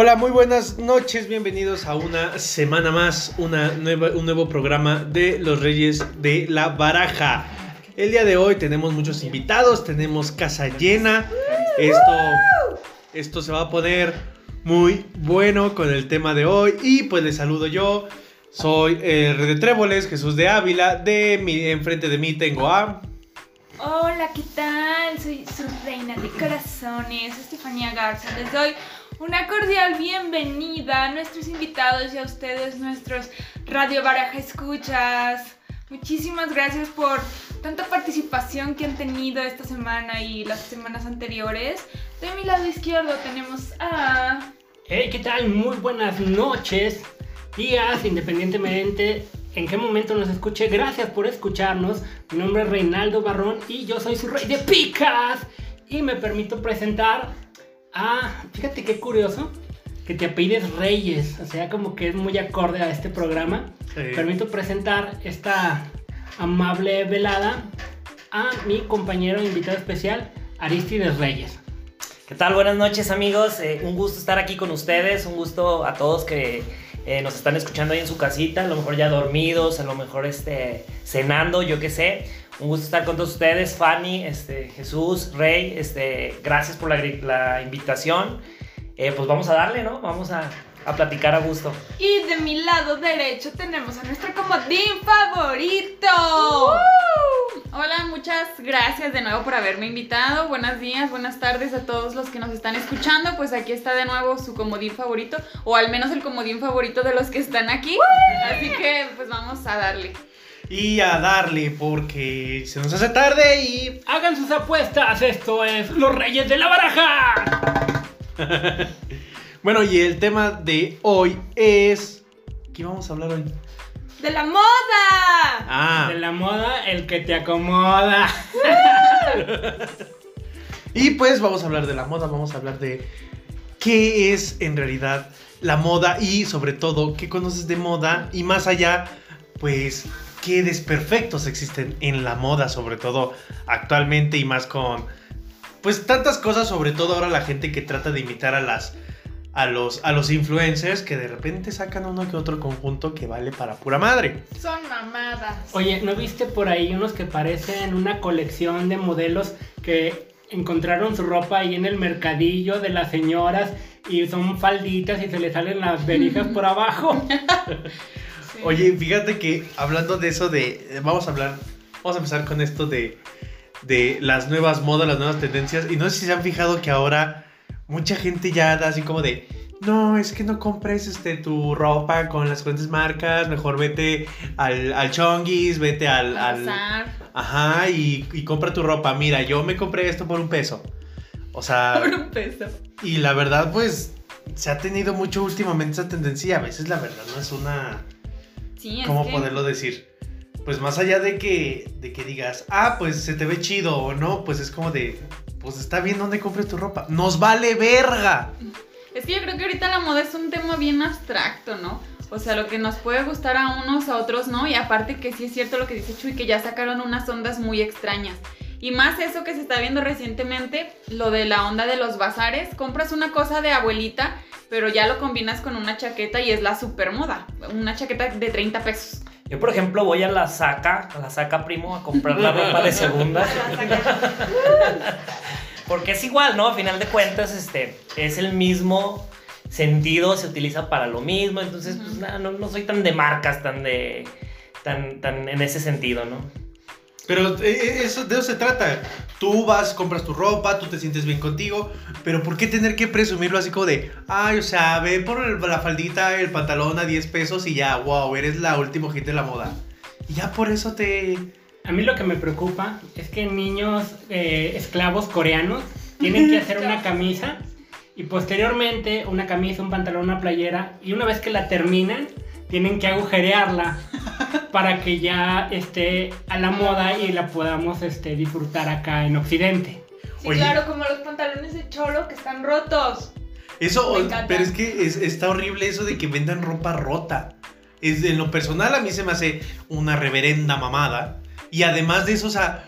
Hola, muy buenas noches, bienvenidos a una semana más, una nueva, un nuevo programa de los Reyes de la Baraja. El día de hoy tenemos muchos invitados, tenemos casa llena. Esto, esto se va a poner muy bueno con el tema de hoy. Y pues les saludo yo. Soy el Rey de Tréboles, Jesús de Ávila. De mi, enfrente de mí tengo a. Hola, ¿qué tal? Soy su reina de corazones, Estefanía Garza. Les doy una cordial bienvenida a nuestros invitados y a ustedes, nuestros Radio Baraja Escuchas. Muchísimas gracias por tanta participación que han tenido esta semana y las semanas anteriores. De mi lado izquierdo tenemos a... Hey, ¿qué tal? Muy buenas noches, días, independientemente en qué momento nos escuche. Gracias por escucharnos. Mi nombre es Reinaldo Barrón y yo soy su rey de picas. Y me permito presentar a... Fíjate qué curioso que te apellides Reyes. O sea, como que es muy acorde a este programa. Sí. Permito presentar esta amable velada a mi compañero invitado especial, Aristides Reyes. ¿Qué tal? Buenas noches amigos, Eh, un gusto estar aquí con ustedes, un gusto a todos que eh, nos están escuchando ahí en su casita, a lo mejor ya dormidos, a lo mejor este, cenando, yo qué sé. Un gusto estar con todos ustedes, Fanny, este, Jesús, Rey, este, gracias por la, la invitación. Eh, pues vamos a darle, ¿no? Vamos a, a platicar a gusto. Y de mi lado derecho tenemos a nuestro comodín favorito. Hola, muchas gracias de nuevo por haberme invitado. Buenos días, buenas tardes a todos los que nos están escuchando. Pues aquí está de nuevo su comodín favorito, o al menos el comodín favorito de los que están aquí. Así que pues vamos a darle. Y a darle porque se nos hace tarde y Hagan sus apuestas, esto es Los Reyes de la Baraja. Bueno, y el tema de hoy es. ¿Qué vamos a hablar hoy? ¡De la moda! Ah, De la moda, el que te acomoda. y pues vamos a hablar de la moda, vamos a hablar de qué es en realidad la moda y sobre todo qué conoces de moda y más allá, pues qué desperfectos existen en la moda, sobre todo actualmente y más con pues tantas cosas, sobre todo ahora la gente que trata de imitar a las a los a los influencers que de repente sacan uno que otro conjunto que vale para pura madre. Son mamadas. Oye, ¿no viste por ahí unos que parecen una colección de modelos que encontraron su ropa ahí en el mercadillo de las señoras y son falditas y se le salen las verijas por abajo? Oye, fíjate que hablando de eso de. Vamos a hablar. Vamos a empezar con esto de. De las nuevas modas, las nuevas tendencias. Y no sé si se han fijado que ahora mucha gente ya da así como de. No, es que no compres este, tu ropa con las cuentas marcas. Mejor vete al, al Chonguis, vete al. Al- ajá, y, y compra tu ropa. Mira, yo me compré esto por un peso. O sea. Por un peso. Y la verdad, pues. Se ha tenido mucho últimamente esa tendencia. A veces la verdad no es una. Sí, es ¿Cómo que- poderlo decir? Pues más allá de que, de que digas, ah, pues se te ve chido o no, pues es como de, pues está bien dónde compres tu ropa. Nos vale verga. Es que yo creo que ahorita la moda es un tema bien abstracto, ¿no? O sea, lo que nos puede gustar a unos, a otros no. Y aparte que sí es cierto lo que dice Chuy, que ya sacaron unas ondas muy extrañas. Y más eso que se está viendo recientemente, lo de la onda de los bazares. Compras una cosa de abuelita, pero ya lo combinas con una chaqueta y es la super moda. Una chaqueta de 30 pesos. Yo, por ejemplo, voy a la saca, a la saca primo, a comprar la ropa de segunda. Porque es igual, ¿no? A final de cuentas, este, es el mismo sentido, se utiliza para lo mismo. Entonces, pues nada, no, no soy tan de marcas, tan de. tan, tan en ese sentido, ¿no? Pero eh, eh, eso, de eso se trata. Tú vas, compras tu ropa, tú te sientes bien contigo, pero ¿por qué tener que presumirlo así como de, ay, o sea, ve por la faldita, el pantalón a 10 pesos y ya, wow, eres la última hit de la moda? Y ya por eso te... A mí lo que me preocupa es que niños eh, esclavos coreanos tienen que hacer una camisa y posteriormente una camisa, un pantalón, una playera y una vez que la terminan tienen que agujerearla para que ya esté a la moda y la podamos este, disfrutar acá en Occidente. Sí, Oye. claro, como los pantalones de cholo que están rotos. Eso, pero es que es- está horrible eso de que vendan ropa rota. Es, en lo personal a mí se me hace una reverenda mamada. Y además de eso, o sea,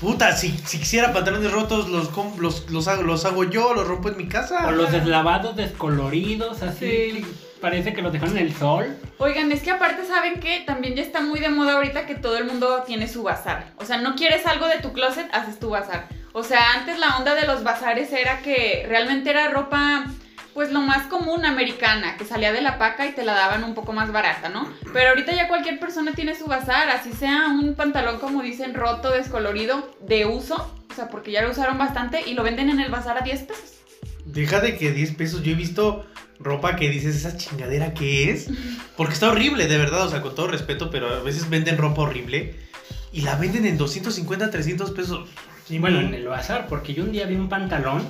Puta, si, si quisiera pantalones rotos, los, los, los, hago, los hago yo, los rompo en mi casa. O los deslavados descoloridos, así. Sí. Parece que los dejaron en el sol. Oigan, es que aparte saben que también ya está muy de moda ahorita que todo el mundo tiene su bazar. O sea, no quieres algo de tu closet, haces tu bazar. O sea, antes la onda de los bazares era que realmente era ropa, pues lo más común americana, que salía de la paca y te la daban un poco más barata, ¿no? Pero ahorita ya cualquier persona tiene su bazar, así sea un pantalón como dicen roto, descolorido, de uso. O sea, porque ya lo usaron bastante y lo venden en el bazar a 10 pesos. Deja de que 10 pesos. Yo he visto ropa que dices, ¿esa chingadera qué es? Porque está horrible, de verdad, o sea, con todo respeto, pero a veces venden ropa horrible y la venden en 250, 300 pesos. Y bueno, en el bazar, porque yo un día vi un pantalón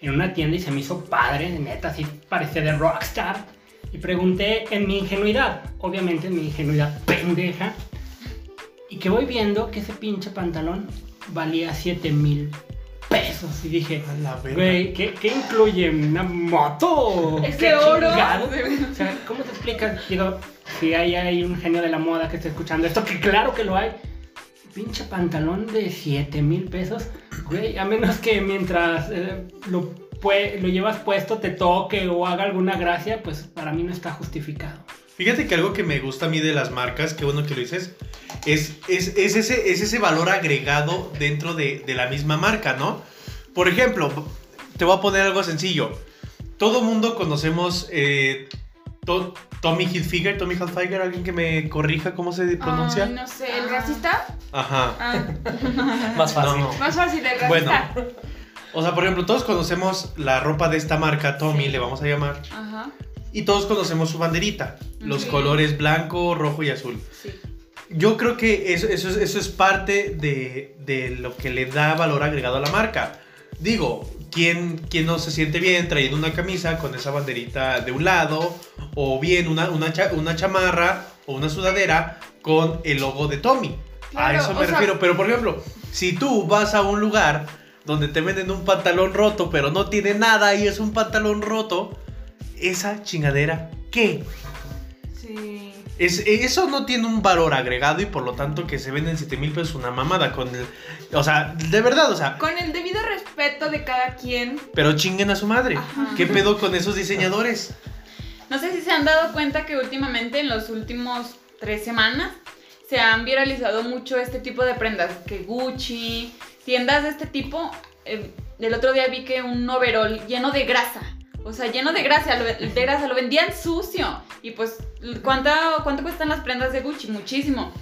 en una tienda y se me hizo padre, neta, así parecía de rockstar. Y pregunté en mi ingenuidad, obviamente en mi ingenuidad pendeja, y que voy viendo que ese pinche pantalón valía 7 mil pesos. Y dije, A la verga. güey, ¿qué, qué incluye? ¿Una moto? Es ¿Qué de oro. O sea, ¿cómo te explicas? Digo, si hay, hay un genio de la moda que esté escuchando esto, que claro que lo hay. Pinche pantalón de 7 mil pesos. Güey, a menos que mientras eh, lo, lo llevas puesto te toque o haga alguna gracia, pues para mí no está justificado. Fíjate que algo que me gusta a mí de las marcas, qué bueno que lo dices, es, es, es ese, es ese valor agregado dentro de, de la misma marca, ¿no? Por ejemplo, te voy a poner algo sencillo. Todo mundo conocemos eh, To- Tommy Hilfiger, Tommy Hilfiger, alguien que me corrija cómo se pronuncia. Ay, no sé, ¿el Ah. racista? Ajá. Ah, Más fácil. No. más fácil, el Bueno, racista. o sea, por ejemplo, todos conocemos la ropa de esta marca, Tommy, Sí. le vamos a llamar. Ajá, Y todos conocemos su banderita, los colores blanco, rojo y azul. sí. Yo creo que eso, eso, es- eso es parte de, de lo que le da valor agregado a la marca. Digo, ¿quién, quién no se siente bien trayendo una camisa con esa banderita de un lado? O bien una, una, cha- una chamarra o una sudadera con el logo de Tommy. Claro, a eso me sea- refiero. Pero por ejemplo, si tú vas a un lugar donde te venden un pantalón roto, pero no tiene nada y es un pantalón roto, esa chingadera, ¿qué? Sí. Es, eso no tiene un valor agregado y por lo tanto que se venden 7 mil pesos una mamada con el... O sea, de verdad, o sea, Con el debido respeto de cada quien, pero chinguen a su madre. Ajá. ¿Qué pedo con esos diseñadores? no sé si se han dado cuenta que últimamente en los últimos tres semanas se han viralizado mucho este tipo de prendas, que Gucci, tiendas de este tipo. eh, el otro día vi que un overol lleno de grasa. O sea, lleno de grasa, lo, de grasa, lo vendían sucio. Y pues, ¿cuánto, ¿cuánto cuestan las prendas de Gucci? Muchísimo.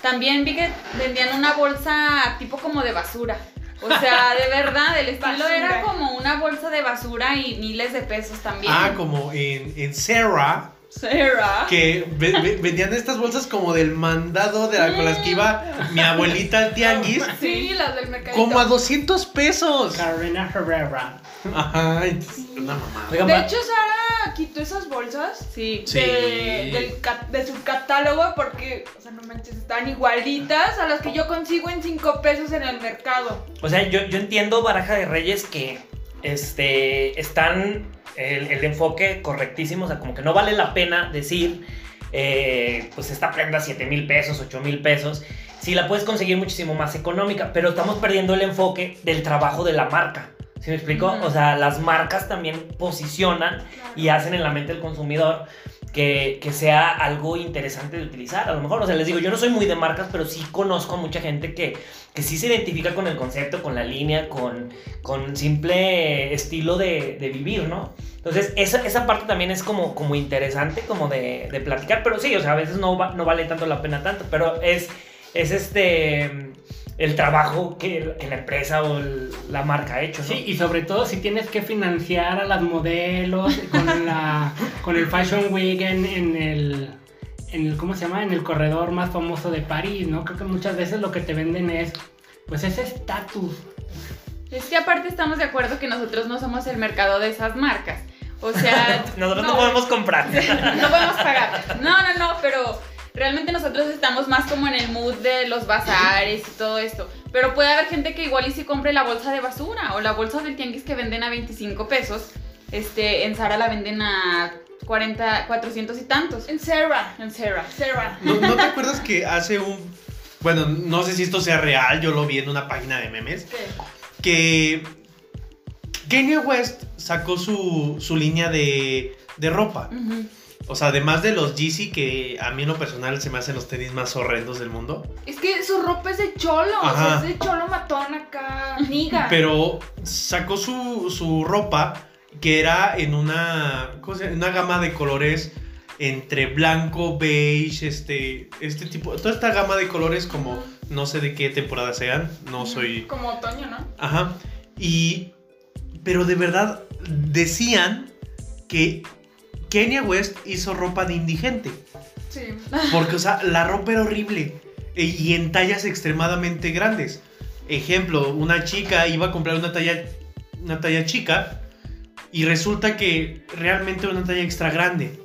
También vi que vendían una bolsa tipo como de basura. O sea, de verdad, el estilo Basura. era como una bolsa de basura y miles de pesos también. Ah, como en, en Sarah, Sarah. que ve- ve- vendían estas bolsas como del mandado de la- con las que iba mi abuelita al tianguis, Sí, las del mercadito. como a 200 pesos. Carolina Herrera. Ajá, una mamada. Oigan, De hecho, Sara quitó esas bolsas Sí. Sí. de, del ca- de su catálogo porque, o sea, no manches, están igualitas a las que yo consigo en 5 pesos en el mercado. O sea, yo, yo entiendo, Baraja de Reyes, que este, están el, el enfoque correctísimo. O sea, como que no vale la pena decir, eh, pues esta prenda 7 mil pesos, 8 mil pesos. Si la puedes conseguir muchísimo más económica, pero estamos perdiendo el enfoque del trabajo de la marca. ¿Sí me explico? O sea, las marcas también posicionan y hacen en la mente del consumidor que, sea algo interesante de utilizar. A lo mejor, o sea, les digo, yo no soy muy de marcas, pero sí conozco a mucha gente que, que sí se identifica con el concepto, con la línea, con, con simple estilo de, de vivir, ¿no? Entonces, esa, esa parte también es como, como interesante, como de, de platicar, pero sí, o sea, a veces no, no vale tanto la pena tanto, pero es, es este el trabajo que, que la empresa o el- la marca ha hecho, ¿no? Sí, y sobre todo si tienes que financiar a las modelos con, la, con el Fashion Week en, en el, en el, ¿cómo se llama? En el corredor más famoso de París, ¿no? Creo que muchas veces lo que te venden es, pues, ese estatus. Es que aparte estamos de acuerdo que nosotros no somos el mercado de esas marcas. O sea, Nosotros no, podemos comprar. no podemos pagar. No, no, no, pero realmente nosotros estamos más como en el mood de los bazares y todo esto. Pero puede haber gente que igual y si compre la bolsa de basura o la bolsa del tianguis que venden a 25 pesos. Este, en Zara la venden a 40, 400 y tantos. En Sarah. En Zara. Sarah. ¿No, no te acuerdas que hace un Bueno, no sé si esto sea real, yo lo vi en una página de memes. ¿Qué? Que Kanye West sacó su, su línea de, de ropa. O sea, además de los Yeezy, que a mí en lo personal se me hacen los tenis más horrendos del mundo. Es que su ropa es de cholo, o sea, es de cholo matón acá, niga. Pero sacó su, su ropa que era en una, ¿cómo se llama? una gama de colores entre blanco, beige, este, este tipo, toda esta gama de colores como no sé de qué temporada sean, no soy... Como otoño, ¿no? Ajá. Y, pero de verdad decían que Kanye West hizo ropa de indigente. Sí. Porque, o sea, la ropa era horrible. e- Y en tallas extremadamente grandes. Ejemplo, una chica iba a comprar una talla, una talla chica. Y resulta que realmente era una talla extra grande.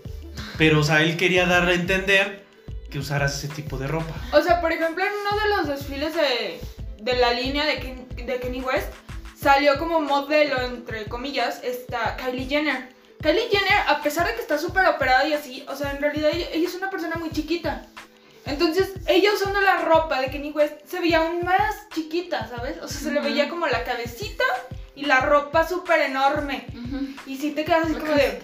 Pero, o sea, él quería darle a entender que usaras ese tipo de ropa. O sea, por ejemplo, en uno de los desfiles de, de la línea de, Ken- de Kenny West, salió como modelo, entre comillas, esta Kylie Jenner. Kylie Jenner, a pesar de que está súper operada y así, o sea, en realidad ella, ella es una persona muy chiquita. Entonces, ella usando la ropa de Kenny West se veía aún más chiquita, ¿sabes? O sea, se le veía como la cabecita y la ropa súper enorme. Y sí te quedas así como de,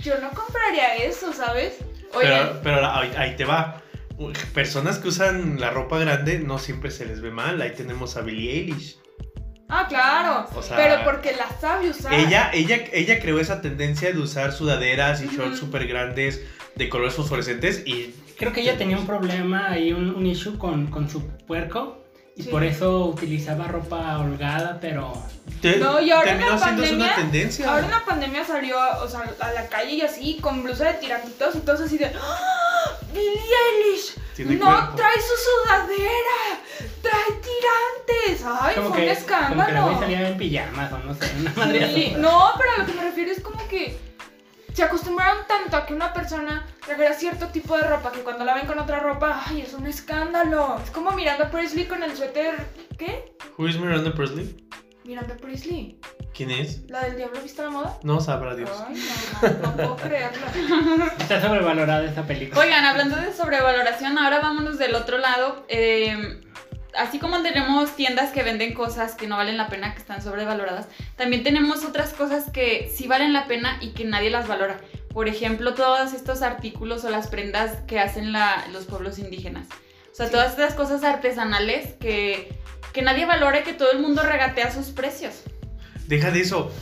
yo no compraría eso, ¿sabes? Pero, pero ahí, ahí te va. Personas que usan la ropa grande no siempre se les ve mal. Ahí tenemos a Billie Eilish. Ah, claro. O sea, pero porque la sabe usar. Ella, ella, ella creó esa tendencia de usar sudaderas y shorts súper grandes de colores fosforescentes y Creo que ella tenía un problema ahí, un, un issue con, con su puerco. Y Sí. por eso utilizaba ropa holgada, pero te- No, y ahora en terminó la siendo pandemia, una tendencia. ahora en la pandemia salió, o sea, a la calle y así, con blusa de tirantitos y todo así de ¡Ah! Billie Eilish, Tiene no cuerpo. trae su sudadera, trae tirantes. Ay, como fue que, un como que la escándalo. güey salía en pijamas o no sé, una madre Sí, así. no, pero a lo que me refiero es como que se acostumbraron tanto a que una persona trajera cierto tipo de ropa que cuando la ven con otra ropa, ay, es un escándalo. Es como Miranda Presley con el suéter, ¿qué? Who is Miranda Presley? Miranda Presley, ¿Quién es? la del diablo viste la moda. No sabrá Dios. Ay, no, no, no puedo creerlo. Está sobrevalorada esa película. Oigan, hablando de sobrevaloración, ahora vámonos del otro lado. Eh, así como tenemos tiendas que venden cosas que no valen la pena, que están sobrevaloradas, también tenemos otras cosas que sí valen la pena y que nadie las valora. Por ejemplo, todos estos artículos o las prendas que hacen la- los pueblos indígenas. O sea, todas estas cosas artesanales que, que nadie valora y que todo el mundo regatea sus precios. Deja de eso.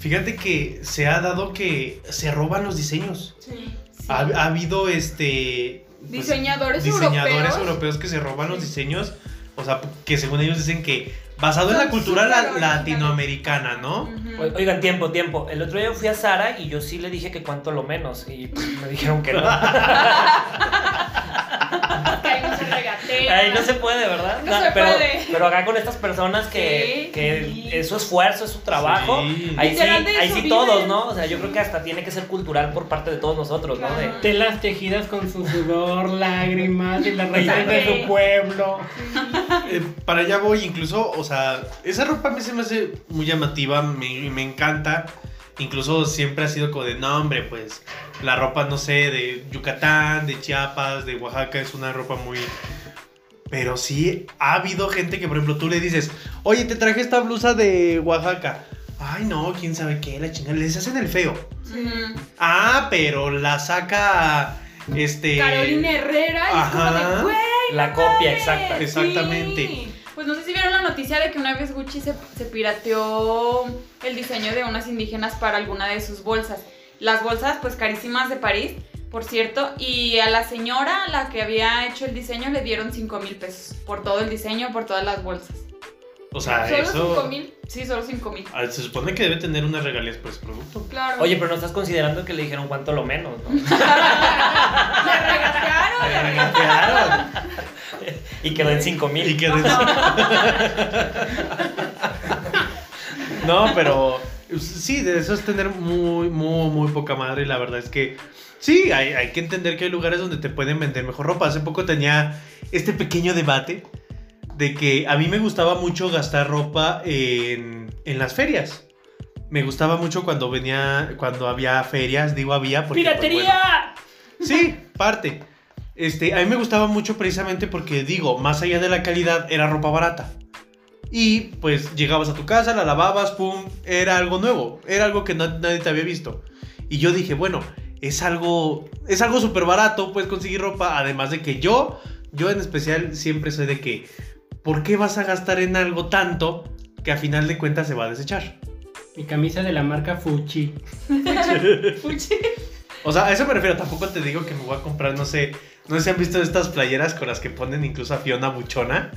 Fíjate que se ha dado que se roban los diseños. Sí. Ha, ha habido este. pues, Diseñadores, diseñadores europeos. europeos que se roban los diseños. O sea, que según ellos dicen que basado en la cultura la- latinoamericana, ¿no? Oigan, tiempo, tiempo. El otro día fui a Sara y yo sí le dije que cuánto lo menos. Y pues, me dijeron que no. Que ahí no se regatea. Ahí no se puede, ¿verdad? No se pero, puede. pero acá con estas personas que, Sí, que sí. es su esfuerzo, es su trabajo. Sí. Ahí sí, ahí sí todos, ¿no? O sea, yo creo que hasta tiene que ser cultural por parte de todos nosotros, ¿no? De- Claro. Telas tejidas con su sudor, lágrimas y las raíces de su pueblo. Eh, para allá voy, incluso, o sea, esa ropa a mí se me hace muy llamativa, me, me encanta. Incluso siempre ha sido como de, no, hombre, pues la ropa, no sé, de Yucatán, de Chiapas, de Oaxaca, es una ropa muy... Pero sí, ha habido gente que, por ejemplo, tú le dices, oye, te traje esta blusa de Oaxaca. Ay, no, quién sabe qué, la chingada, les hacen el feo. Ah, pero la saca, este... Carolina Herrera y es como Ajá. de, güey. La copia exacta. Exactamente. Sí. Pues no sé si vieron la noticia de que una vez Gucci se, pirateó el diseño de unas indígenas para alguna de sus bolsas. Las bolsas, pues carísimas de París, por cierto, y a la señora, la que había hecho el diseño, le dieron 5 mil pesos por todo el diseño, por todas las bolsas. O sea, Solo eso... 5 mil. Sí, solo 5 mil. Ah, Se supone que debe tener unas regalías por ese producto. Claro. Oye, pero no estás considerando que le dijeron cuánto lo menos, ¿no? me regatearon. Me regatearon. Y quedó en 5 Y mil. que No, pero sí, de eso es tener muy, muy, muy poca madre. Y la verdad es que sí, hay, hay que entender que hay lugares donde te pueden vender mejor ropa. Hace poco tenía este pequeño debate de que a mí me gustaba mucho gastar ropa en, en las ferias. Me gustaba mucho cuando venía, cuando había ferias, digo había porque... pues, bueno, ¡Piratería! Sí, parte. Este, a mí me gustaba mucho precisamente porque, digo, más allá de la calidad, era ropa barata. Y pues llegabas a tu casa, la lavabas, pum, era algo nuevo, era algo que no- nadie te había visto. Y yo dije, bueno, es algo, es algo súper barato, puedes conseguir ropa, además de que yo, yo en especial siempre soy de que, ¿por qué vas a gastar en algo tanto que a final de cuentas se va a desechar? Mi camisa de la marca Fuchi. Fuchi. O sea, a eso me refiero, tampoco te digo que me voy a comprar, no sé, no sé si han visto estas playeras con las que ponen incluso a Fiona Buchona,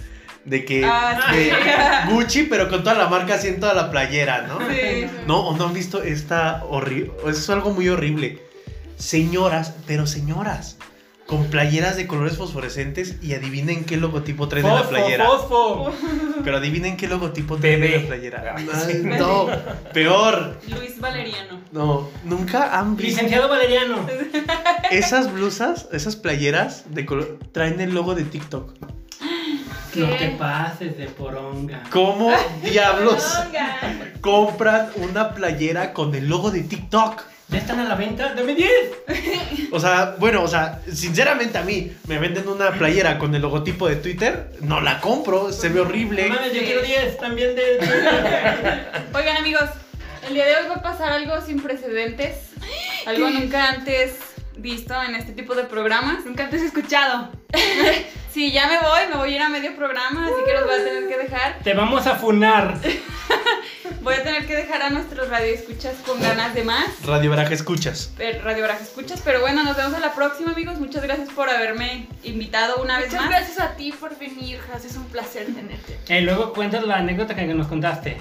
de que Ah, de sí. Gucci, pero con toda la marca así en toda la playera, ¿no? Sí. No, o no han visto esta horrible, es algo muy horrible. Señoras, pero señoras, con playeras de colores fosforescentes y adivinen qué logotipo traen en la playera. fosfo. Pero adivinen qué logotipo traen en la playera. Ay, Ay, sí. no, peor. Luis Valeriano. No, nunca han visto Licenciado Valeriano. esas blusas, esas playeras de color traen el logo de TikTok. No ¿Qué? te pases de poronga. ¿Cómo diablos compran una playera con el logo de TikTok? ¿Ya están a la venta? ¡Dame 10! O sea, bueno, o sea, sinceramente a mí me venden una playera con el logotipo de Twitter, no la compro, se ve horrible. mames, yo quiero 10 también de. Oigan amigos, el día de hoy va a pasar algo sin precedentes, algo nunca antes visto en este tipo de programas. Nunca antes he escuchado. Sí, ya me voy, me voy a ir a medio programa, así que los voy a tener que dejar. Te vamos a funar. Voy a tener que dejar a nuestros radioescuchas con ganas de más. Radio Baraja escuchas. eh, Radio Baraja Escuchas, pero bueno, nos vemos a la próxima amigos. Muchas gracias por haberme invitado una vez Muchas más. gracias a ti por venir, Jas. Es un placer tenerte. Eh, luego cuentas la anécdota que nos contaste.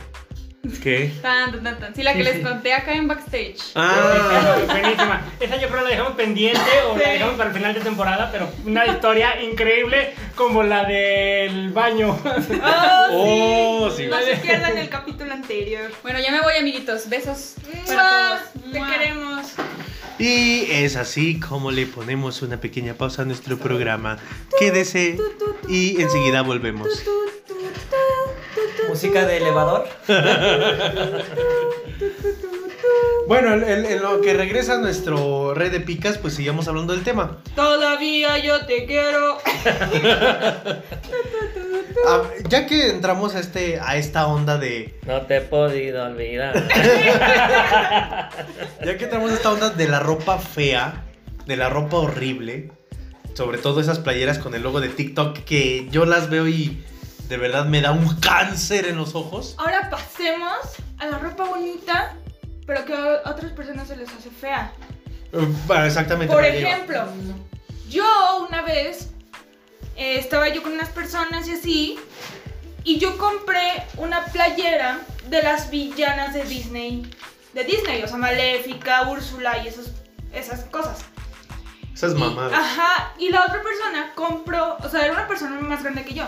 ¿Qué? Tan, tan, tan, tan. Sí, la que Sí, les sí. conté acá en backstage. Ah, Buenísima. Esa yo creo la dejamos pendiente o la dejamos para el final de temporada, pero una historia increíble como la del baño. oh, sí. No se pierdan el capítulo anterior. Bueno, ya me voy, amiguitos. Besos ¡Mua! para todos. Te ¡Mua! queremos. Y es así como le ponemos una pequeña pausa a nuestro programa. Quédese y enseguida volvemos. Música de elevador. Bueno, en, en- en lo que regresa nuestro red de picas, pues sigamos hablando del tema. Todavía yo te quiero. Ah, ya que entramos a este a esta onda de No te he podido olvidar. ya que entramos a esta onda de la ropa fea, de la ropa horrible, sobre todo esas playeras con el logo de TikTok que yo las veo y de verdad me da un cáncer en los ojos. Ahora pasemos a la ropa bonita, pero que a otras personas se les hace fea. Eh, bueno, exactamente. Por ejemplo, yo una vez eh, estaba yo con unas personas y así, y yo compré una playera de las villanas de Disney. De Disney, o sea, Maléfica, Úrsula y esos, esas cosas. esas Y- mamadas. Ajá, y la otra persona compró, o sea, era una persona más grande que yo,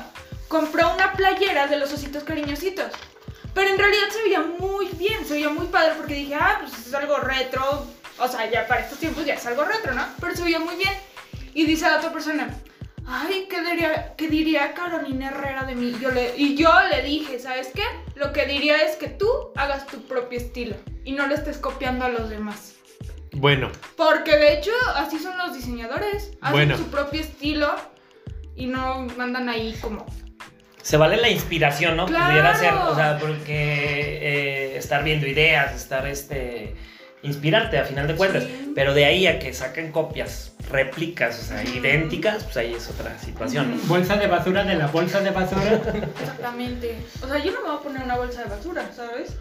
compró una playera de los ositos cariñositos. Pero en realidad se veía muy bien, se veía muy padre porque dije, ah, pues es algo retro. O sea, ya para estos tiempos ya es algo retro, ¿no? Pero se veía muy bien. Y dice la otra persona, ay, ¿qué diría, qué diría Carolina Herrera de mí? Yo le, y yo le dije, ¿sabes qué? Lo que diría es que tú hagas tu propio estilo y no le estés copiando a los demás. Bueno, Porque de hecho, así son los diseñadores. Hacen Bueno. su propio estilo y no mandan ahí como. Se vale la inspiración, ¿no? Claro. Pudiera ser, o sea, porque eh, estar viendo ideas, estar este. inspirarte a final de cuentas. Sí. Pero de ahí a que saquen copias, réplicas, o sea, idénticas, pues ahí es otra situación, ¿no? Bolsa de basura de la bolsa de basura. Exactamente. O sea, yo no me voy a poner una bolsa de basura, ¿sabes?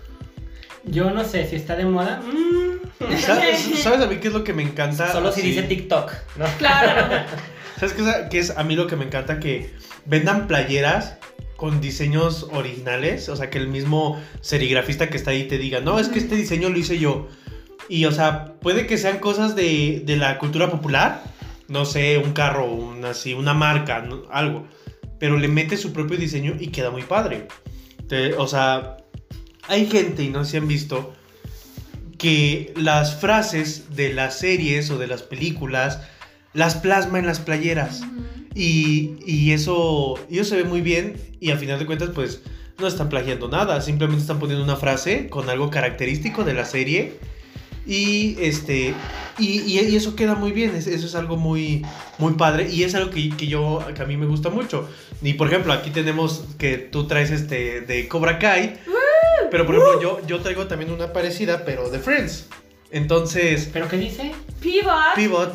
Yo no sé si está de moda. Mm. ¿sabes, sabes a mí qué es lo que me encanta? Solo si dice TikTok, ¿no? Claro. ¿Sabes qué es, qué es a mí lo que me encanta? Que vendan playeras con diseños originales. O sea, que el mismo serigrafista que está ahí te diga, no, es que este diseño lo hice yo. Y, o sea, puede que sean cosas de, de la cultura popular. No sé, un carro, un, así, una marca, algo. Pero le mete su propio diseño y queda muy padre. O sea, hay gente, y no si han visto, que las frases de las series o de las películas las plasma en las playeras. Y, y eso, y eso se ve muy bien y al final de cuentas pues no están plagiando nada, simplemente están poniendo una frase con algo característico de la serie Y este y, y- y eso queda muy bien, es- eso es algo muy, muy padre y es algo que, que yo, que a mí me gusta mucho. Y por ejemplo, aquí tenemos que tú traes este de Cobra Kai, pero por ejemplo yo, yo traigo también una parecida, pero de Friends. Entonces, ¿Pero qué dice? Pivot. Pivot.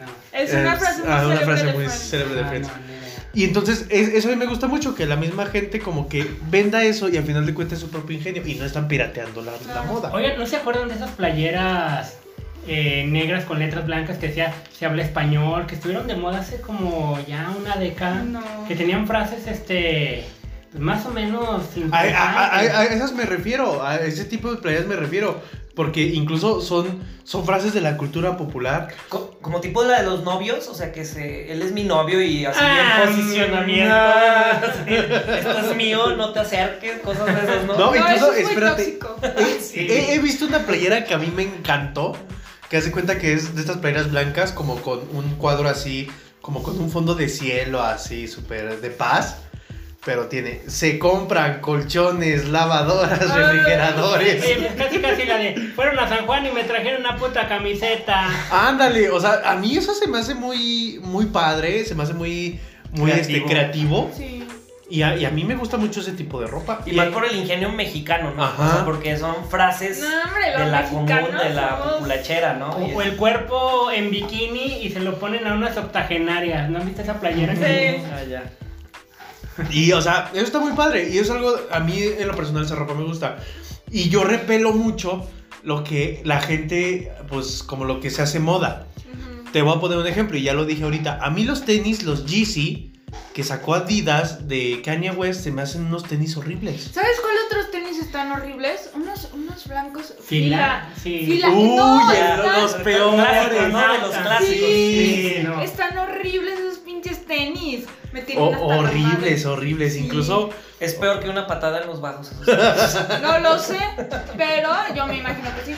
No. Es una es- frase muy ah, una célebre frase de muy Friends. célebre de Friends. no. Y entonces es- eso a mí me gusta mucho, que la misma gente como que venda eso y al final de cuentas es su propio ingenio y no están pirateando la, la moda. Oigan, ¿no se acuerdan de esas playeras eh, negras con letras blancas que decía se habla español, que estuvieron de moda hace como ya una década? No. Que tenían frases, este, pues, más o menos A, a- a- a esas me refiero, a ese tipo de playas me refiero, porque incluso son, son frases de la cultura popular. Co- Como tipo la de los novios, o sea que se, él es mi novio y así Ah, en posicionamiento. no. Esto es mío, no te acerques, cosas de esas, ¿no? No, No, incluso, eso es muy espérate. tóxico. Sí. He, he visto una playera que a mí me encantó, que hace cuenta que es de estas playeras blancas, como con un cuadro así, como con un fondo de cielo así, súper de paz. Pero tiene, se compran colchones, lavadoras, Ay. refrigeradores. Eh, casi casi la de fueron a San Juan y me trajeron una puta camiseta. Ándale, o sea, a mí eso se me hace muy, muy padre, se me hace muy, muy Creativo. Este, creativo. Sí. Y a, y a mí me gusta mucho ese tipo de ropa. Y más por el ingenio mexicano, ¿no? Ajá. O sea, porque son frases No, hombre, de la común, de la somos- populachera, ¿no? O, el cuerpo en bikini y se lo ponen a unas octogenarias. ¿No han visto esa playera? Sí. Ah, ya. Y, o sea, eso está muy padre. Y es algo, a mí en lo personal esa ropa me gusta. Y yo repelo mucho lo que la gente, pues como lo que se hace moda. Ujú. Te voy a poner un ejemplo y ya lo dije ahorita. A mí los tenis, los Yeezy, que sacó Adidas de Kanye West, se me hacen unos tenis horribles. ¿Sabes cuáles otros tenis están horribles? Unos, unos blancos. Fila, sí. Fila. Uy, no, ya, están- los peores. Clásicos, ¿no? Los clásicos. Sí, Sí, no. están horribles esos pinches tenis. Me O- la horribles, madre. horribles. Sí. Incluso Es peor que una patada en los bajos. No lo sé, pero yo me imagino que sí.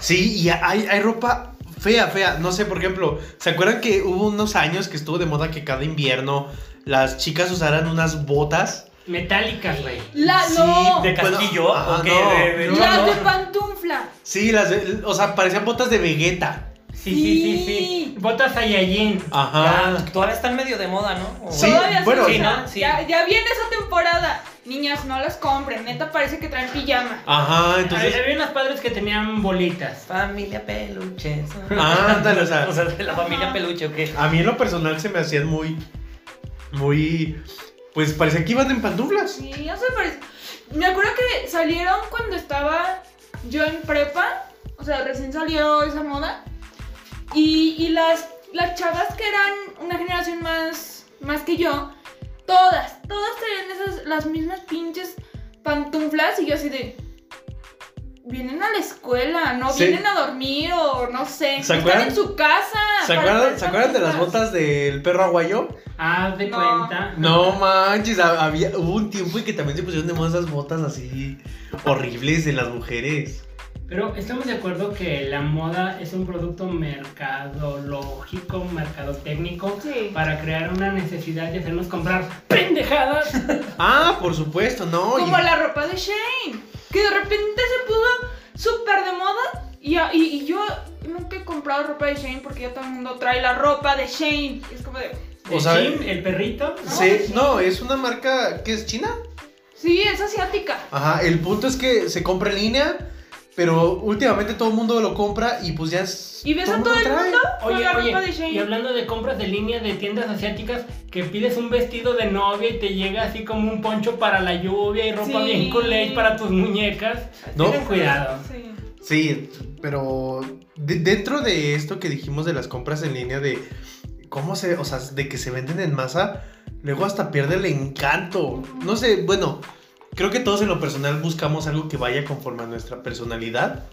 Sí, y hay, hay ropa fea, fea. No sé, por ejemplo, ¿se acuerdan que hubo unos años que estuvo de moda que cada invierno las chicas usaran unas botas? Metálicas, güey. La, Sí, no, ¿De Bueno, casquillo? ajá, ¿O qué? no, De- las no. de pantufla. Sí, las de- o sea, parecían botas de Vegeta. Sí, sí, sí, sí. Sí. Botas Saiyajin. Ajá. Ya, todavía están medio de moda, ¿no? O- Sí, Todavía se bueno, sí, ¿no? Sí. Ya, ya viene esa temporada. Niñas, no las compren. Neta parece que traen pijama. Ajá, entonces. Había unos padres que tenían bolitas. Familia Peluche. Ándale, o sea. O sea, de la familia Ajá. Peluche, ¿o qué? A mí en lo personal se me hacían muy. Muy. Pues parecía que iban en pantuflas. Sí, o sea, parece. Me acuerdo que salieron cuando estaba yo en prepa. O sea, recién salió esa moda. Y, y las, las chavas que eran una generación más, más que yo, todas, todas tenían esas, las mismas pinches pantuflas. Y yo así de. Vienen a la escuela, no Sí. vienen a dormir o no sé. ¿Se Están en su casa. ¿Se acuerdan, ¿se acuerdan de las botas del perro aguayo? Haz de No. cuenta. No manches, ha- había, hubo un tiempo en que también se pusieron de moda esas botas así horribles de las mujeres. Pero estamos de acuerdo que la moda es un producto mercadológico, mercadotécnico, Sí. para crear una necesidad de hacernos comprar pendejadas. Ah, por supuesto, no. y- Como la ropa de Shane, que de repente se puso súper de moda. Y, y, y yo nunca he comprado ropa de Shane porque ya todo el mundo trae la ropa de Shane. Es como de. O El sea, Jim, el perrito. Sí, no, es una marca que es china. Sí, es asiática. Ajá, el punto es que se compra en línea, pero últimamente todo el mundo lo compra y pues ya es. Y ves a todo el trae. mundo con Oye, la ropa de oye, Shane. y hablando de compras de línea de tiendas asiáticas, que pides un vestido de novia y te llega así como un poncho para la lluvia y ropa Sí. bien culé para tus muñecas. No. Tengan cuidado. Sí. Sí, pero de- dentro de esto que dijimos de las compras en línea, de cómo se, o sea, de que se venden en masa, luego hasta pierde el encanto. No sé, bueno, creo que todos en lo personal buscamos algo que vaya conforme a nuestra personalidad,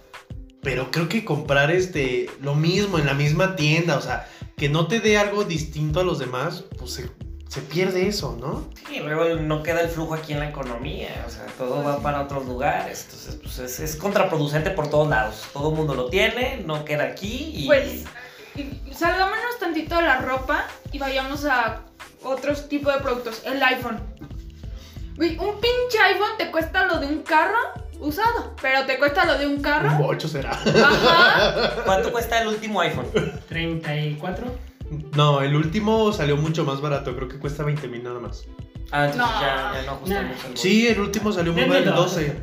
pero creo que comprar este lo mismo en la misma tienda, o sea, que no te dé algo distinto a los demás, pues se, se pierde eso, ¿no? Sí, luego no queda el flujo aquí en la economía, o sea, todo va para otros lugares, entonces pues es, es contraproducente por todos lados, todo el mundo lo tiene, no queda aquí y... Pues, salgámonos tantito de la ropa y vayamos a otros tipos de productos. El iPhone. Güey, un pinche iPhone te cuesta lo de un carro usado, pero te cuesta lo de un Un carro. bocho será. Ajá. ¿Cuánto cuesta el último iPhone? 34. No, el último salió mucho más barato. Creo que cuesta 20 mil nada más. Ah, entonces No. ya, ya no ajusta Nah. mucho el Sí, el último salió muy barato. El dos. 12. ¿Eh?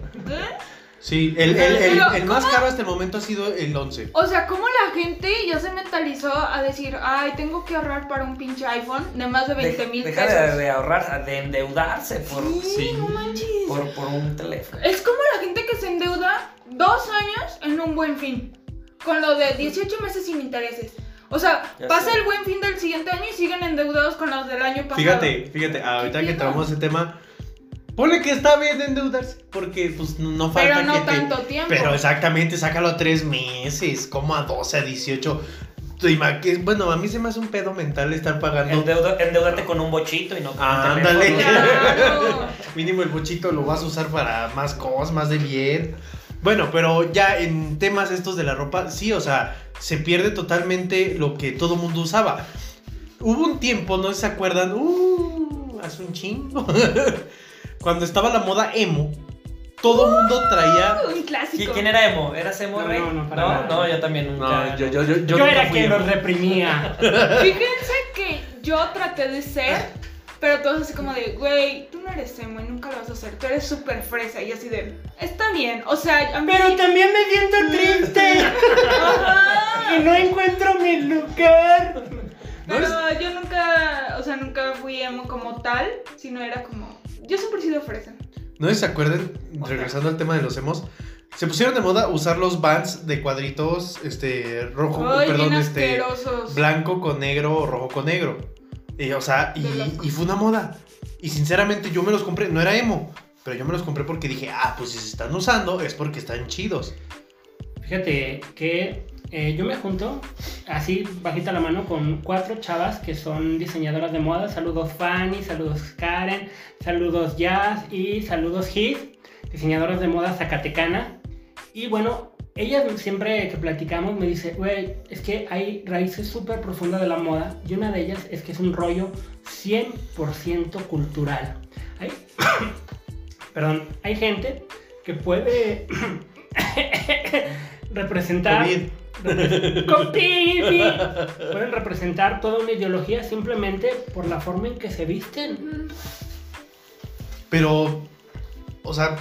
Sí, el, el, el- el más caro hasta el momento ha sido el 11. O sea, ¿cómo la gente ya se mentalizó a decir, ay, tengo que ahorrar para un pinche iPhone de más de 20 mil Deja pesos? de, de ahorrar, de endeudarse por, Sí, Sí. no manches. por, por un teléfono. Es como la gente que se endeuda dos años en un buen fin. Con lo de 18 meses sin intereses. O sea, Ya pasa sé. el buen fin del siguiente año y siguen endeudados con los del año pasado. Fíjate, fíjate, ahorita ¿Qué que entramos ese tema, ponle que está bien endeudarse, porque pues no- falta Pero no que te- tanto tiempo. Pero exactamente, sácalo a tres meses, como a 12, a 18. Tú ima- que- Bueno, a mí se me hace un pedo mental estar pagando. Endeuda- endeudarte con un bochito y no con un Ándale. Claro. Mínimo el bochito lo vas a usar para más cosas, más de bien. Bueno, pero ya en temas estos de la ropa, sí, o sea, se pierde totalmente lo que todo mundo usaba. Hubo un tiempo, no se acuerdan, uh, hace un chingo, cuando estaba la moda emo, todo mundo traía... Un ¿Qui- clásico. ¿Quién era emo? ¿Eras emo, No, Rey? no, no, para no, nada. no, yo también nunca. No, yo, yo, yo, yo, Yo, nunca era fui quien emo. los reprimía. Fíjense que yo traté de ser, pero todos así como de, güey, tú no eres emo y nunca lo vas a hacer, tú eres súper fresa y así de, está bien, o sea, a mí... Pero también me siento triste Ajá. y no encuentro mi lugar. ¿No Pero yo nunca, o sea, nunca fui emo como tal, sino era como, yo siempre he sido fresa. No sé si se acuerdan, regresando al tema de los emos, se pusieron de moda usar los bands de cuadritos, este, rojo, Ay, perdón, este, asquerosos. blanco con negro o rojo con negro. Y, o sea, y fue una moda. Y sinceramente yo me los compré, no era emo, pero yo me los compré porque dije, ah, pues si se están usando es porque están chidos. Fíjate que eh, yo me junto así bajita la mano con cuatro chavas que son diseñadoras de moda. Saludos Fanny, saludos Karen, saludos Jazz y saludos Heath, diseñadoras de moda zacatecana. Y bueno, ellas siempre que platicamos me dice, güey, es que hay raíces súper profundas de la moda y una de ellas es que es un rollo 100% cultural. Hay, perdón, hay gente que puede representar... COVID. COVID. Pueden representar toda una ideología simplemente por la forma en que se visten. Pero, o sea,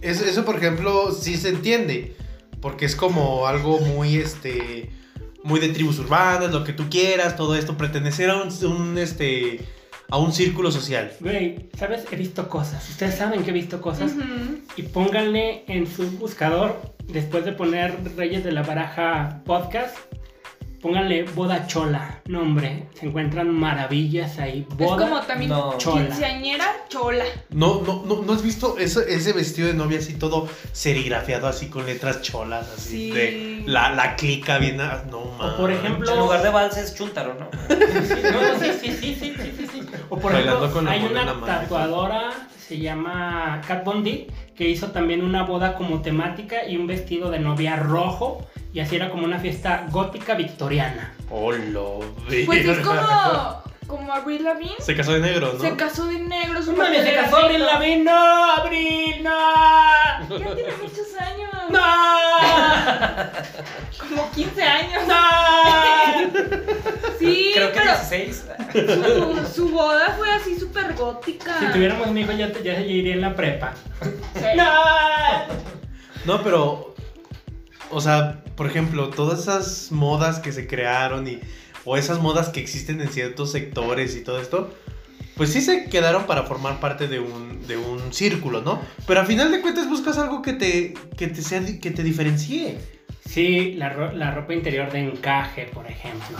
eso, eso, por ejemplo sí se entiende, porque es como algo muy, este, muy de tribus urbanas, lo que tú quieras, todo esto, pertenecer a un, un, este, a un círculo social. Güey, ¿sabes? He visto cosas. Ustedes saben que he visto cosas. Y pónganle en su buscador, después de poner Reyes de la Baraja podcast, pónganle boda chola. No, hombre, se encuentran maravillas ahí. Es como también no. chola. quinceañera chola. No, no, no, ¿no has visto eso- ese vestido de novia así todo serigrafiado, así con letras cholas, así Sí. de la, la clica bien, no O por ejemplo- En lugar de vals es chúntaro, ¿no? No, sí, sí, sí, sí, sí, sí, sí. O por Bailando ejemplo, con la hay una mágica. tatuadora, se llama Kat Von D, que hizo también una boda como temática y un vestido de novia rojo. Y así era como una fiesta gótica victoriana. Oh, lo Pues es como, como Avril Lavigne. Se casó de negro, ¿no? Se casó de negro, ¡No su mames, se casó era Abril. Lavigne! ¡No! ¡Abril! ¡No! Ya tiene muchos años. ¡No! Como 15 años. ¡No! Sí, Creo que pero 16. su, su boda fue así súper gótica. Si tuviéramos un hijo ya, te- ya se iría en la prepa. Sí. ¡No! No, pero, o sea, por ejemplo, todas esas modas que se crearon y, o esas modas que existen en ciertos sectores y todo esto, pues sí se quedaron para formar parte de un, de un círculo, ¿no? Pero a final de cuentas buscas algo que te, que te, sea, que te diferencie. Sí, la, ro- la ropa interior de encaje, por ejemplo.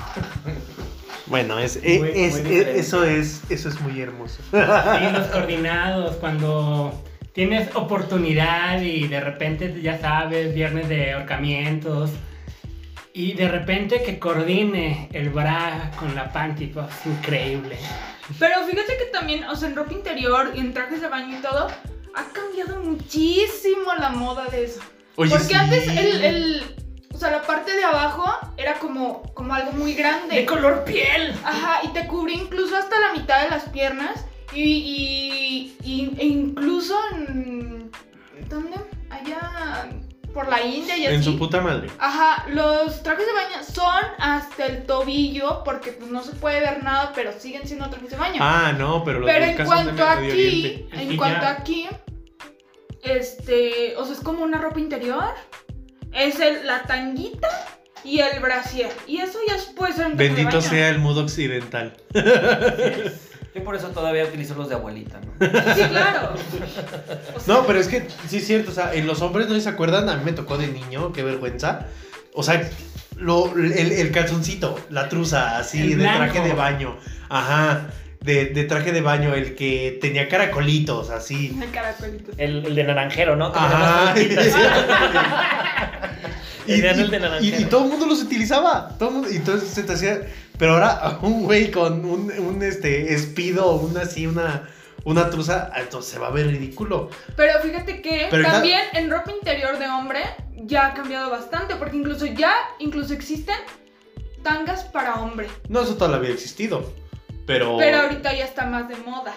Bueno, es, Muy- muy es- diferente. eso, es, eso es muy hermoso. Sí, los coordinados, cuando tienes oportunidad y de repente, ya sabes, viernes de ahorcamientos. Y de repente que coordine el bra con la panty, pues increíble. Pero fíjate que también, o sea, en ropa interior y en trajes de baño y todo, ha cambiado muchísimo la moda de eso. Oye, Porque sí. antes el, el- o sea, la parte de abajo era como, como algo muy grande. De color piel. Ajá, y te cubría incluso hasta la mitad de las piernas y, y- y- e incluso en ¿Dónde? Allá por la India y En así. su puta madre. Ajá, los trajes de baño son hasta el tobillo porque pues no se puede ver nada, pero siguen siendo trajes de baño. Ah, no, pero los pero en cuanto aquí, en cuanto ya. a aquí, este, o sea, es como una ropa interior. Es el, la tanguita y el brasier. Y eso ya un traje de Bendito sea el mundo occidental. Yo por eso todavía utilizo los de abuelita, ¿no? Sí, claro. O sea, No, pero es que sí es cierto, o sea, en los hombres no se acuerdan, a mí me tocó de niño, qué vergüenza. O sea, lo, el, el calzoncito, la truza, así, El de blanco. traje de baño. Ajá, de, de traje de baño, el que tenía caracolitos, así. el caracolito. El, el de naranjero, ¿no? Que puntitas. y, y- el de naranjero. y todo el mundo los utilizaba. Todo el mundo- y entonces se te hacía. Pero ahora un güey con un, un este espido, una así, una, una truza, entonces se va a ver ridículo. Pero fíjate que Pero también en ropa interior de hombre ya ha cambiado bastante, porque incluso ya, incluso existen tangas para hombre. No, eso toda la vida ha existido. Pero. Pero ahorita ya está más de moda.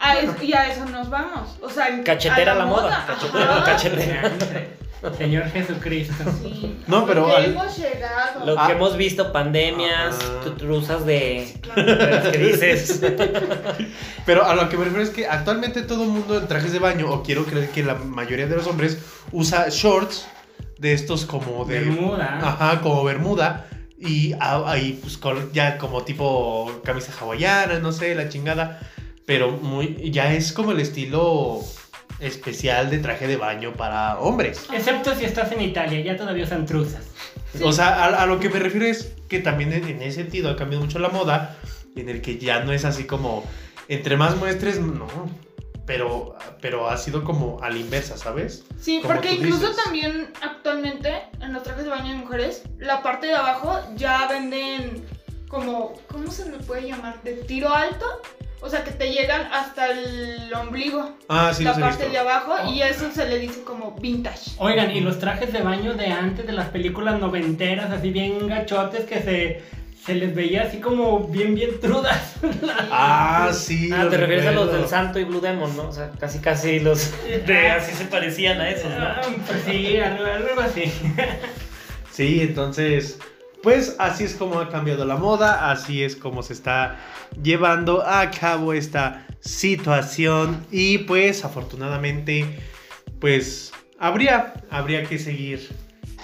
A es- y a eso nos vamos. O sea, Cachetera a la moda. Cachetera, Ajá. cachetera. Señor Jesucristo. Sí. No, pero Ya al- hemos llegado. Lo Ah. que hemos visto, pandemias, truzas de... Claro. de las que dices. Pero a lo que me refiero es que actualmente todo el mundo en trajes de baño, o quiero creer que la mayoría de los hombres, usa shorts de estos como de. Bermuda. Ajá, como bermuda. Y ah, ahí, pues, con- ya como tipo camisa hawaiana, no sé, la chingada. Pero muy, ya es como el estilo especial de traje de baño para hombres. Excepto si estás en Italia, ya todavía usan truzas. Sí. O sea, a, a lo que me refiero es que también en, en ese sentido ha cambiado mucho la moda, en el que ya no es así como, entre más muestres, no. Pero, pero ha sido como a la inversa, ¿sabes? Sí, como porque incluso dices. también actualmente en los trajes de baño de mujeres, la parte de abajo ya venden como, ¿cómo se le puede llamar? De tiro alto. O sea, que te llegan hasta el ombligo, Ah, sí, la parte visto. de abajo, Oh. y eso se le dice como vintage. Oigan, y los trajes de baño de antes de las películas noventeras, así bien gachotes, que se, se les veía así como bien, bien trudas. Ah, sí. Ah, te refieres a los del Santo y Blue Demon, ¿no? O sea, casi casi los de así se parecían a esos, Ah, ¿no? pues sí, algo, algo así. Sí, entonces, pues así es como ha cambiado la moda, así es como se está llevando a cabo esta situación y pues afortunadamente, pues habría, habría que seguir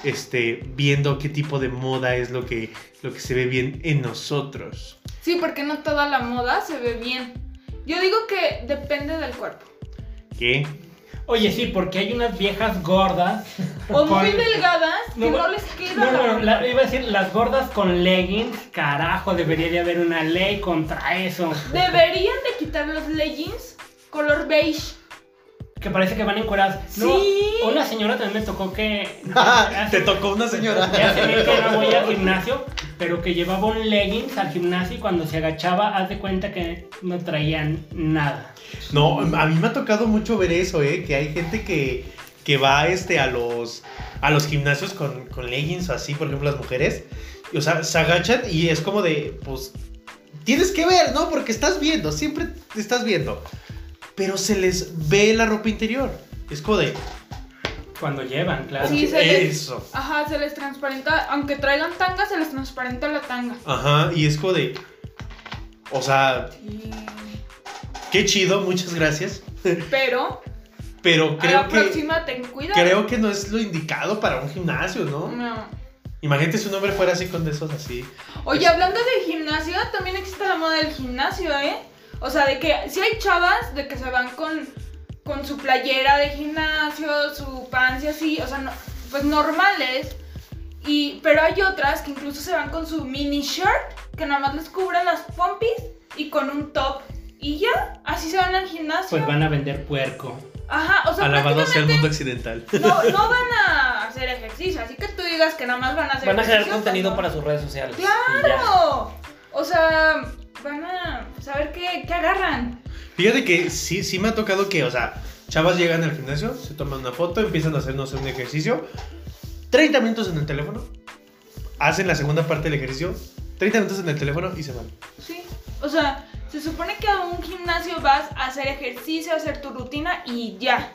este, viendo qué tipo de moda es lo que, lo que se ve bien en nosotros. Sí, porque no toda la moda se ve bien. Yo digo que depende del cuerpo. ¿Qué? Oye, sí, porque hay unas viejas gordas. O muy con- delgadas que No, no, les queda No, la no, la- iba a decir las gordas con leggings. Carajo, debería de haber una ley contra eso. Deberían de quitar los leggings color beige. Que parece que van encueradas. No, Sí. Una señora también me tocó que. Te tocó una señora. Ya sé bien que no voy al gimnasio, pero que llevaba un leggings al gimnasio y cuando se agachaba, haz de cuenta que no traían nada. No, a mí me ha tocado mucho ver eso, ¿eh? Que hay gente que, que va este, a, los, a los gimnasios con, con leggings o así, por ejemplo, las mujeres. Y, o sea, se agachan y es como de, pues, tienes que ver, ¿no? Porque estás viendo, siempre estás viendo. Pero se les ve la ropa interior. Es como de, Cuando llevan, claro. Sí, se les- eso. Ajá, se les transparenta. Aunque traigan tanga, se les transparenta la tanga. Ajá, y es como de, o sea, qué chido, muchas gracias. Pero Pero a la creo que, próxima ten cuidado. creo que no es lo indicado para un gimnasio, ¿no? No. Imagínate si un hombre fuera así con de esos así. Oye, hablando de gimnasio, también existe la moda del gimnasio, ¿eh? O sea, de que si hay chavas de que se van con, con su playera de gimnasio, su pants y así, o sea, no- pues normales. Y, pero hay otras que incluso se van con su mini shirt, que nada más les cubre las pompis y con un top. Y ya, así se van al gimnasio. Pues van a vender puerco. Ajá, o sea, Alabado sea el mundo occidental. no, no van a hacer ejercicio, así que tú digas que nada más van a hacer Van a generar contenido para sus redes sociales. ¡Claro! O sea, van a saber qué, qué agarran. Fíjate que sí, sí me ha tocado que, o sea, chavas llegan al gimnasio, se toman una foto, empiezan a hacer, no sé, un ejercicio. 30 minutos en el teléfono. Hacen la segunda parte del ejercicio. 30 minutos en el teléfono y se van. Sí. O sea, se supone que a un gimnasio vas a hacer ejercicio, a hacer tu rutina y ya.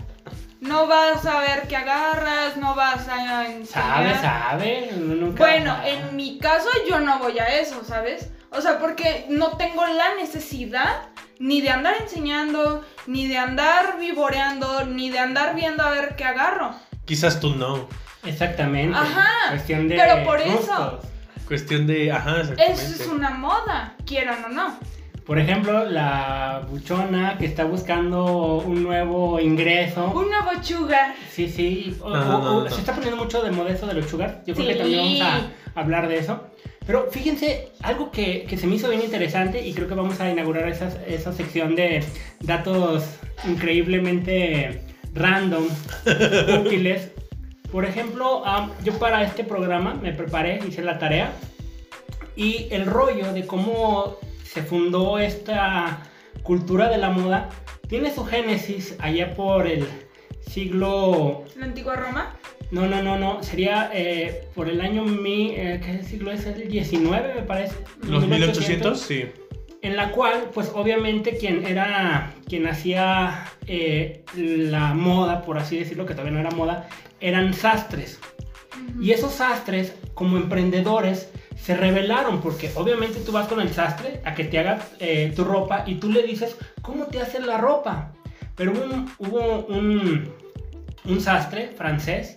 No vas a ver qué agarras, no vas a enseñar. Sabe, sabe. nunca Bueno, en mi caso yo no voy a eso, ¿sabes? O sea, porque no tengo la necesidad ni de andar enseñando, ni de andar vivoreando, ni de andar viendo a ver qué agarro. Quizás tú no. Exactamente. Ajá, Cuestión de pero por eso. gustos. Cuestión de. Ajá, exactamente. Eso es una moda, quieran o no. Por ejemplo, la buchona que está buscando un nuevo ingreso. Una bochuga. Sí, sí. o- No, no, no, o no. Se está poniendo mucho de moda eso de los sugar. Yo creo que también vamos a hablar de eso. Pero fíjense, algo que, que se me hizo bien interesante y creo que vamos a inaugurar esa, esa sección de datos increíblemente random, útiles. Por ejemplo, am, yo para este programa me preparé, hice la tarea y el rollo de cómo se fundó esta cultura de la moda tiene su génesis allá por el siglo... La antigua Roma. No, no, no, no. Sería eh, por el año... Mi, eh, ¿Qué siglo es? El 19, me parece. Los 1800, sí. En la cual, pues obviamente quien era, quien hacía eh, la moda, por así decirlo, que todavía no era moda, eran sastres. Y esos sastres, como emprendedores, se rebelaron porque obviamente tú vas con el sastre a que te haga eh, tu ropa y tú le dices cómo te hacen la ropa. Pero un, hubo un, un sastre francés,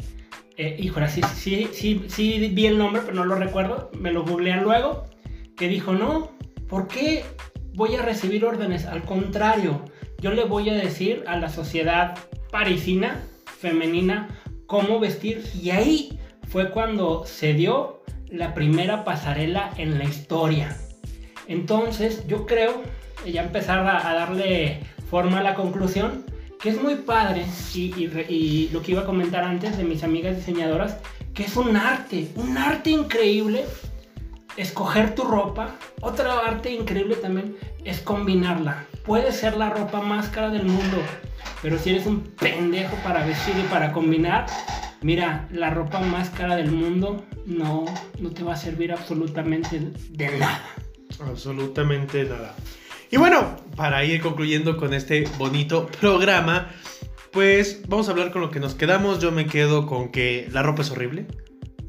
eh, híjole, sí, sí, sí, sí vi el nombre, pero no lo recuerdo, me lo googlean luego, que dijo, no, ¿por qué voy a recibir órdenes? Al contrario, yo le voy a decir a la sociedad parisina, femenina, cómo vestir. Y ahí fue cuando se dio la primera pasarela en la historia. Entonces yo creo, ya empezar a, darle forma a la conclusión, que es muy padre, y, y lo que iba a comentar antes de mis amigas diseñadoras, que es un arte, un arte increíble escoger tu ropa. Otro arte increíble también es combinarla. Puede ser la ropa más cara del mundo, pero si eres un pendejo para vestir y para combinar, mira, la ropa más cara del mundo no, no te va a servir absolutamente de nada. Absolutamente nada. Y bueno, para ir concluyendo con este bonito programa, pues vamos a hablar con lo que nos quedamos. Yo me quedo con que la ropa es horrible.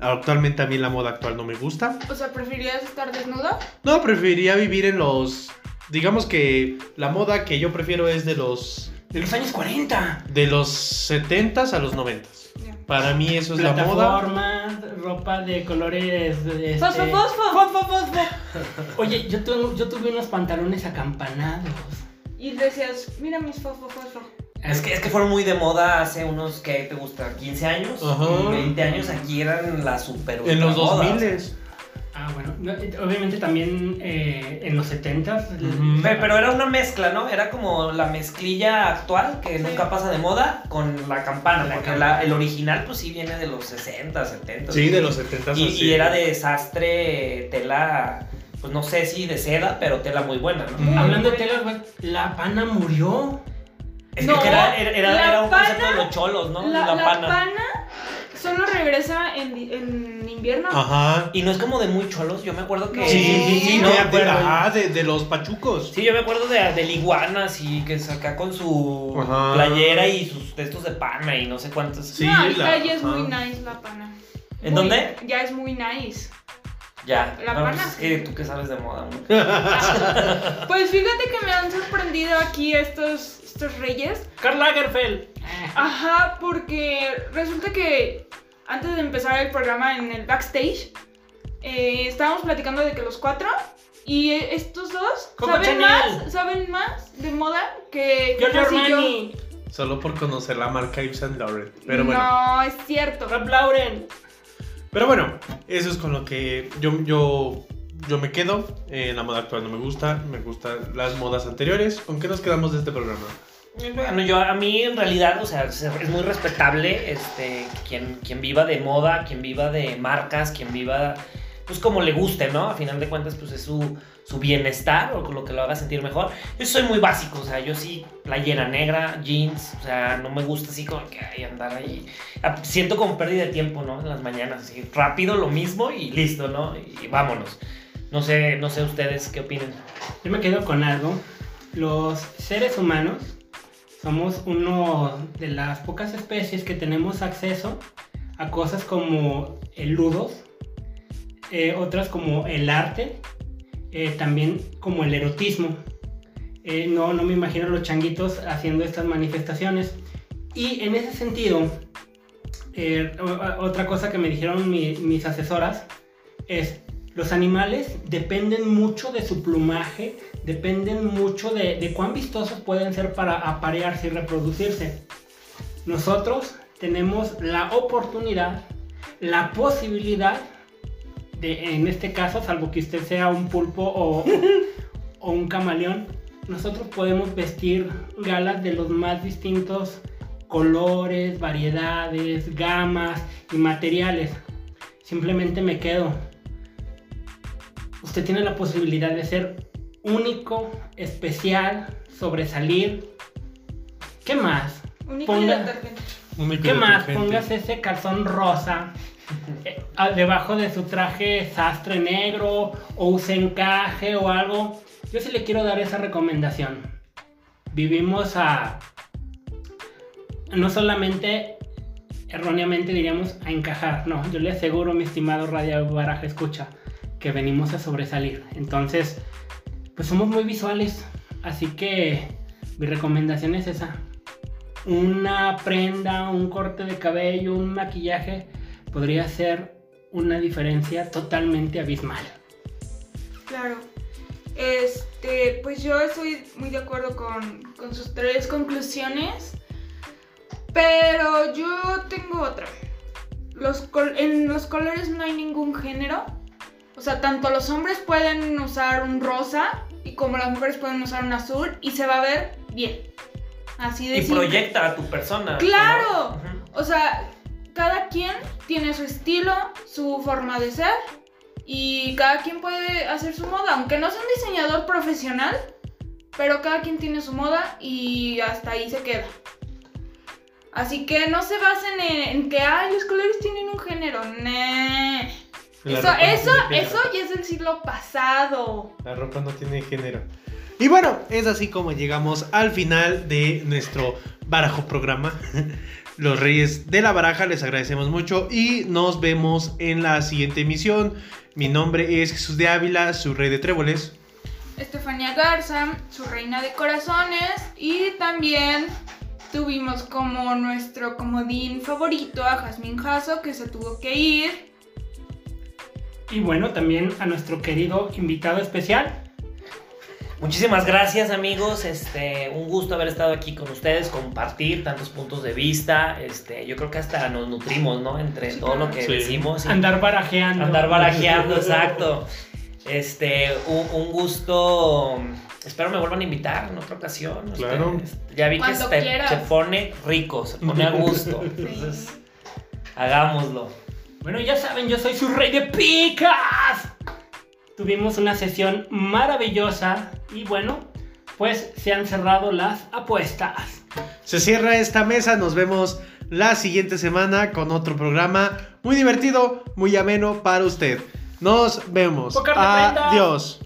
Actualmente a mí la moda actual no me gusta. O sea, ¿preferirías estar desnudo? No, preferiría vivir en los... Digamos que la moda que yo prefiero es de los... De los años 40. De los 70s a los 90s. Para mí eso es la moda. Plataformas, ropa de colores. este, Fosfo, fosfo. Fosfo, fosfo. Oye, yo tuve, yo tuve unos pantalones acampanados. Y decías, mira mis fosfo, fosfo. Es que, es que fueron muy de moda hace unos, ¿qué te gusta? ¿15 años? Ajá. 20 años aquí eran la super En los ultra moda, 2000 Ah, bueno. no, obviamente también eh, en los 70s. Ujú. Pe- Pero era una mezcla, ¿no? Era como la mezclilla actual que nunca pasa de moda con la campana, La porque campana. la- el original pues sí viene de los 60, 70. Sí, de los 70s. Y, y era de sastre, tela, pues no sé si de seda, pero tela muy buena, ¿no? Mm. Hablando de telas, güey, la pana murió. Es No, que era, era, era- la era un concepto pana- de los cholos, ¿no? La, la, la pana. Solo regresa en, en invierno. Ajá. Y no es como de muy cholos, yo me acuerdo que... Sí, sí, sí, no, de, de- acuerdo. ah, de- de los pachucos. Sí, yo me acuerdo de, de iguanas y que saca con su Ajá. playera y sus textos de pana y no sé cuántos. Sí, no, ahorita la- ya es ajá. muy nice la pana. ¿En Muy- dónde? Ya es muy nice. Ya. La no, pana, pues es que tú que sabes de moda, ¿no? Pues fíjate que me han sorprendido aquí estos, estos reyes. Karl Lagerfeld. Ajá, porque resulta que antes de empezar el programa en el backstage, eh, estábamos platicando de que los cuatro y estos dos saben Chanel. más, saben más de moda que Giorgio. Solo por conocer la marca Yves Saint Laurent. Pero bueno. No, es cierto. Ralph Lauren. Pero bueno, eso es con lo que yo, yo, yo me quedo. Eh, la moda actual no me gusta. Me gustan las modas anteriores. ¿Con qué nos quedamos de este programa? Bueno, yo a mí en realidad, o sea, es muy respetable este, quien, quien viva de moda, quien viva de marcas, quien viva, pues como le guste, ¿no? A final de cuentas, pues es su, su bienestar o lo que lo haga sentir mejor. Yo soy muy básico, o sea, yo sí, playera negra, jeans, o sea, no me gusta así como que ay, andar ahí. Ah, Siento como pérdida de tiempo, ¿no? En las mañanas, así, rápido, lo mismo y listo, ¿no? Y vámonos. No sé, no sé ustedes qué opinen. Yo me quedo con algo. Los seres humanos Somos uno de las pocas especies que tenemos acceso a cosas como el ludos, eh, otras como el arte, eh, también como el erotismo. Eh, no, no me imagino los changuitos haciendo estas manifestaciones. Y en ese sentido, otra cosa que me dijeron mi- mis asesoras es, los animales dependen mucho de su plumaje, dependen mucho de, cuán vistosos pueden ser para aparearse y reproducirse. Nosotros tenemos la oportunidad, la posibilidad de, en este caso, salvo que usted sea un pulpo o un camaleón, nosotros podemos vestir galas de los más distintos colores, variedades, gamas y materiales. Simplemente me quedo. Usted tiene la posibilidad de ser único, especial, sobresalir. ¿Qué más? Único Ponga- y ¿Qué más? Póngase ese calzón rosa eh, debajo de su traje sastre negro o use encaje o algo. Yo sí le quiero dar esa recomendación. Vivimos a... No solamente erróneamente diríamos a encajar, no, yo le aseguro, mi estimado Radio Baraja Escucha, que venimos a sobresalir. Entonces, pues somos muy visuales, así que mi recomendación es esa una prenda, un corte de cabello, un maquillaje, podría ser una diferencia totalmente abismal. Claro. Este, pues yo estoy muy de acuerdo con, sus tres conclusiones. Pero yo tengo otra. En los colores no hay ningún género. O sea, tanto los hombres pueden usar un rosa y como las mujeres pueden usar un azul y se va a ver bien. Así de Y simple. proyecta a tu persona. ¡Claro! O sea, cada quien tiene su estilo, su forma de ser y cada quien puede hacer su moda, aunque no sea un diseñador profesional, pero cada quien tiene su moda y hasta ahí se queda. Así que no se basen en, en que, ay, los colores tienen un género. Nee. La Eso, no eso, eso ya es del siglo pasado. La ropa no tiene género. Y bueno, es así como llegamos al final de nuestro barajo programa. Los Reyes de la Baraja, les agradecemos mucho y nos vemos en la siguiente emisión. Mi nombre es Jesús de Ávila, su rey de tréboles. Estefanía Garza, su reina de corazones, y también tuvimos como nuestro comodín favorito a Jasmine Jasso, que se tuvo que ir. Y bueno, también a nuestro querido invitado especial. Muchísimas gracias amigos, este, un gusto haber estado aquí con ustedes, compartir tantos puntos de vista, este, yo creo que hasta nos nutrimos, ¿no? Entre Sí, todo lo que Sí. decimos. y Andar barajeando. andar barajeando, exacto. Este, un, un gusto, espero me vuelvan a invitar en otra ocasión. este, Claro. este, ya vi que Cuando se, se pone rico, se pone a gusto, entonces hagámoslo. Bueno, ya saben, yo soy su rey de picas. Tuvimos una sesión maravillosa y bueno, pues se han cerrado las apuestas. Se cierra esta mesa, nos vemos la siguiente semana con otro programa muy divertido, muy ameno para usted. Nos vemos. Adiós.